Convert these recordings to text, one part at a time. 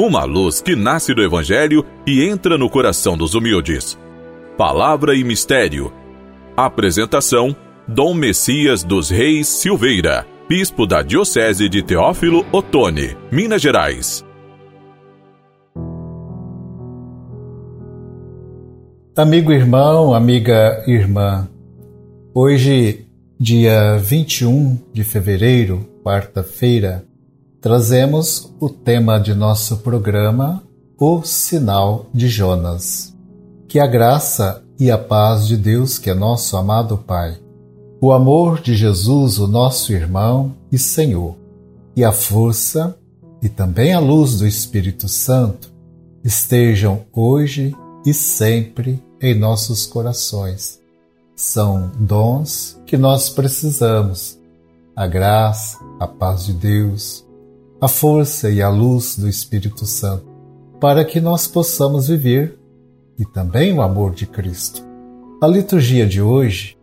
uma luz que nasce do Evangelho e entra no coração dos humildes. Palavra e Mistério. Apresentação: Dom Messias dos Reis Silveira, Bispo da Diocese de Teófilo Otoni, Minas Gerais. Amigo irmão, amiga irmã, hoje, dia 21 de fevereiro, quarta-feira, trazemos o tema de nosso programa, O Sinal de Jonas. Que a graça e a paz de Deus, que é nosso amado Pai, o amor de Jesus, o nosso irmão e Senhor, e a força e também a luz do Espírito Santo estejam hoje e sempre em nossos corações. São dons que nós precisamos. A graça, a paz de Deus, a força e a luz do Espírito Santo, para que nós possamos viver e também o amor de Cristo. A liturgia de hoje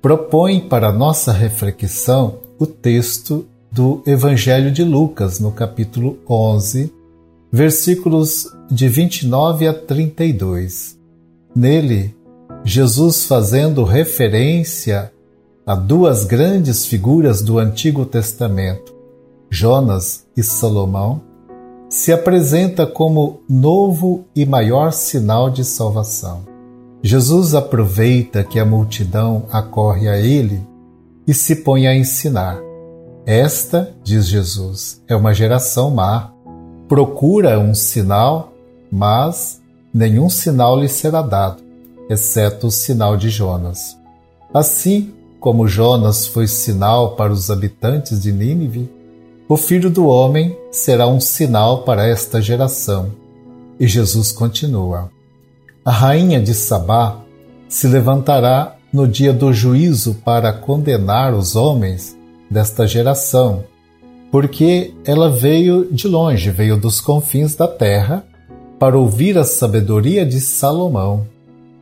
propõe para nossa reflexão o texto do Evangelho de Lucas, no capítulo 11, versículos de 29 a 32. Nele, Jesus fazendo referência a duas grandes figuras do Antigo Testamento, Jonas e Salomão, se apresenta como novo e maior sinal de salvação. Jesus aproveita que a multidão acorre a ele e se põe a ensinar. Esta, diz Jesus, é uma geração má. Procura um sinal, mas nenhum sinal lhe será dado, exceto o sinal de Jonas. Assim como Jonas foi sinal para os habitantes de Nínive, o filho do homem será um sinal para esta geração. E Jesus continua: A rainha de Sabá se levantará no dia do juízo para condenar os homens desta geração, porque ela veio de longe, veio dos confins da terra, para ouvir a sabedoria de Salomão.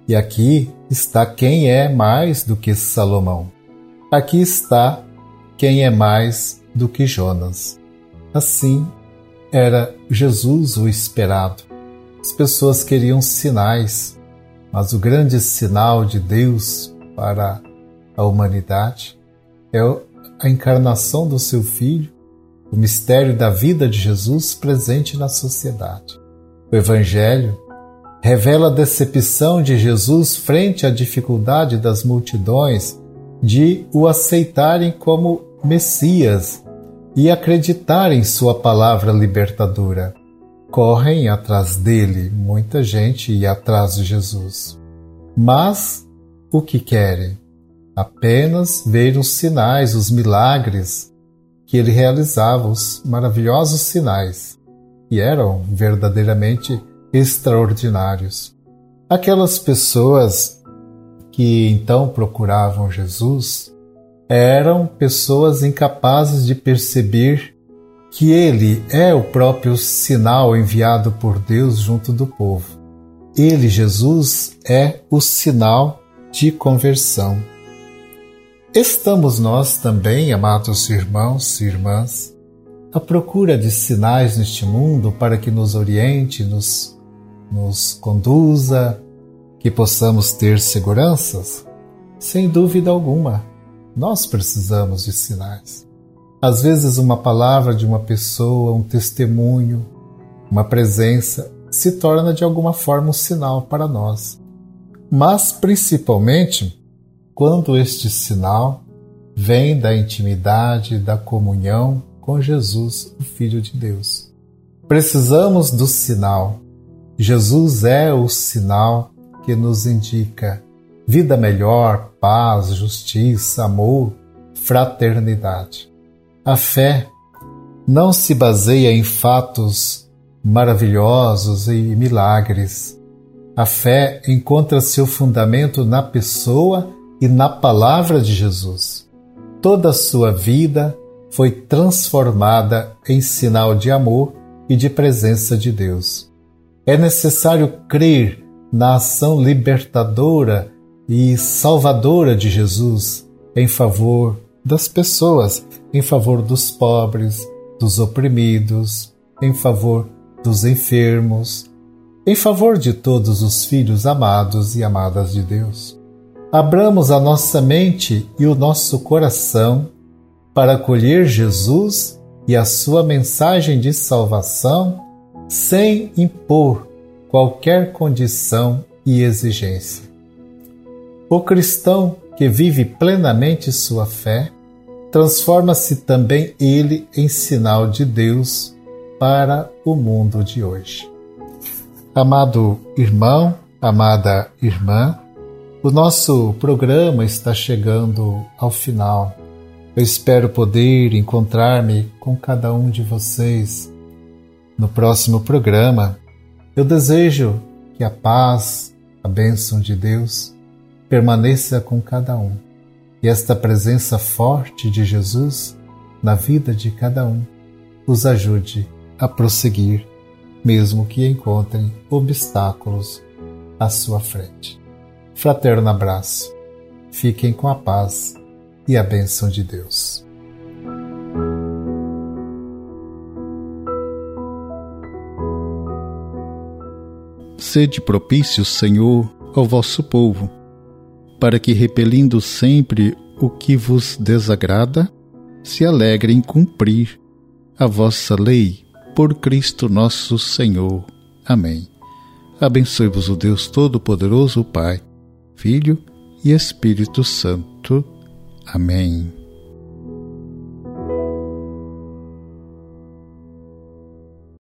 E aqui está quem é mais do que Salomão. Aqui está quem é mais do que Jonas. Assim, era Jesus o esperado. As pessoas queriam sinais, mas o grande sinal de Deus para a humanidade é a encarnação do seu Filho, o mistério da vida de Jesus presente na sociedade. O Evangelho revela a decepção de Jesus frente à dificuldade das multidões de o aceitarem como Messias e acreditar em Sua palavra libertadora. Correm atrás dele, muita gente e atrás de Jesus. Mas o que querem? Apenas ver os sinais, os milagres que ele realizava, os maravilhosos sinais, e eram verdadeiramente extraordinários. Aquelas pessoas que então procuravam Jesus eram pessoas incapazes de perceber que ele é o próprio sinal enviado por Deus junto do povo. Ele, Jesus, é o sinal de conversão. Estamos nós também, amados irmãos e irmãs, à procura de sinais neste mundo para que nos oriente, nos, nos conduza, que possamos ter seguranças? Sem dúvida alguma. Nós precisamos de sinais. Às vezes, uma palavra de uma pessoa, um testemunho, uma presença se torna de alguma forma um sinal para nós. Mas, principalmente, quando este sinal vem da intimidade, da comunhão com Jesus, o Filho de Deus. Precisamos do sinal. Jesus é o sinal que nos indica vida melhor, paz, justiça, amor, fraternidade. A fé não se baseia em fatos maravilhosos e milagres. A fé encontra seu fundamento na pessoa e na palavra de Jesus. Toda a sua vida foi transformada em sinal de amor e de presença de Deus. É necessário crer na ação libertadora e salvadora de Jesus em favor das pessoas, em favor dos pobres, dos oprimidos, em favor dos enfermos, em favor de todos os filhos amados e amadas de Deus. Abramos a nossa mente e o nosso coração para acolher Jesus e a sua mensagem de salvação sem impor qualquer condição e exigência. O cristão que vive plenamente sua fé transforma-se também ele em sinal de Deus para o mundo de hoje. Amado irmão, amada irmã, o nosso programa está chegando ao final. Eu espero poder encontrar-me com cada um de vocês no próximo programa. Eu desejo que a paz, a bênção de Deus permaneça com cada um e esta presença forte de Jesus na vida de cada um os ajude a prosseguir, mesmo que encontrem obstáculos à sua frente. Fraterno abraço. Fiquem com a paz e a bênção de Deus. Sede propício, Senhor, ao vosso povo, para que, repelindo sempre o que vos desagrada, se alegre em cumprir a vossa lei, por Cristo nosso Senhor. Amém. Abençoe-vos o Deus Todo-Poderoso, Pai Filho e Espírito Santo. Amém.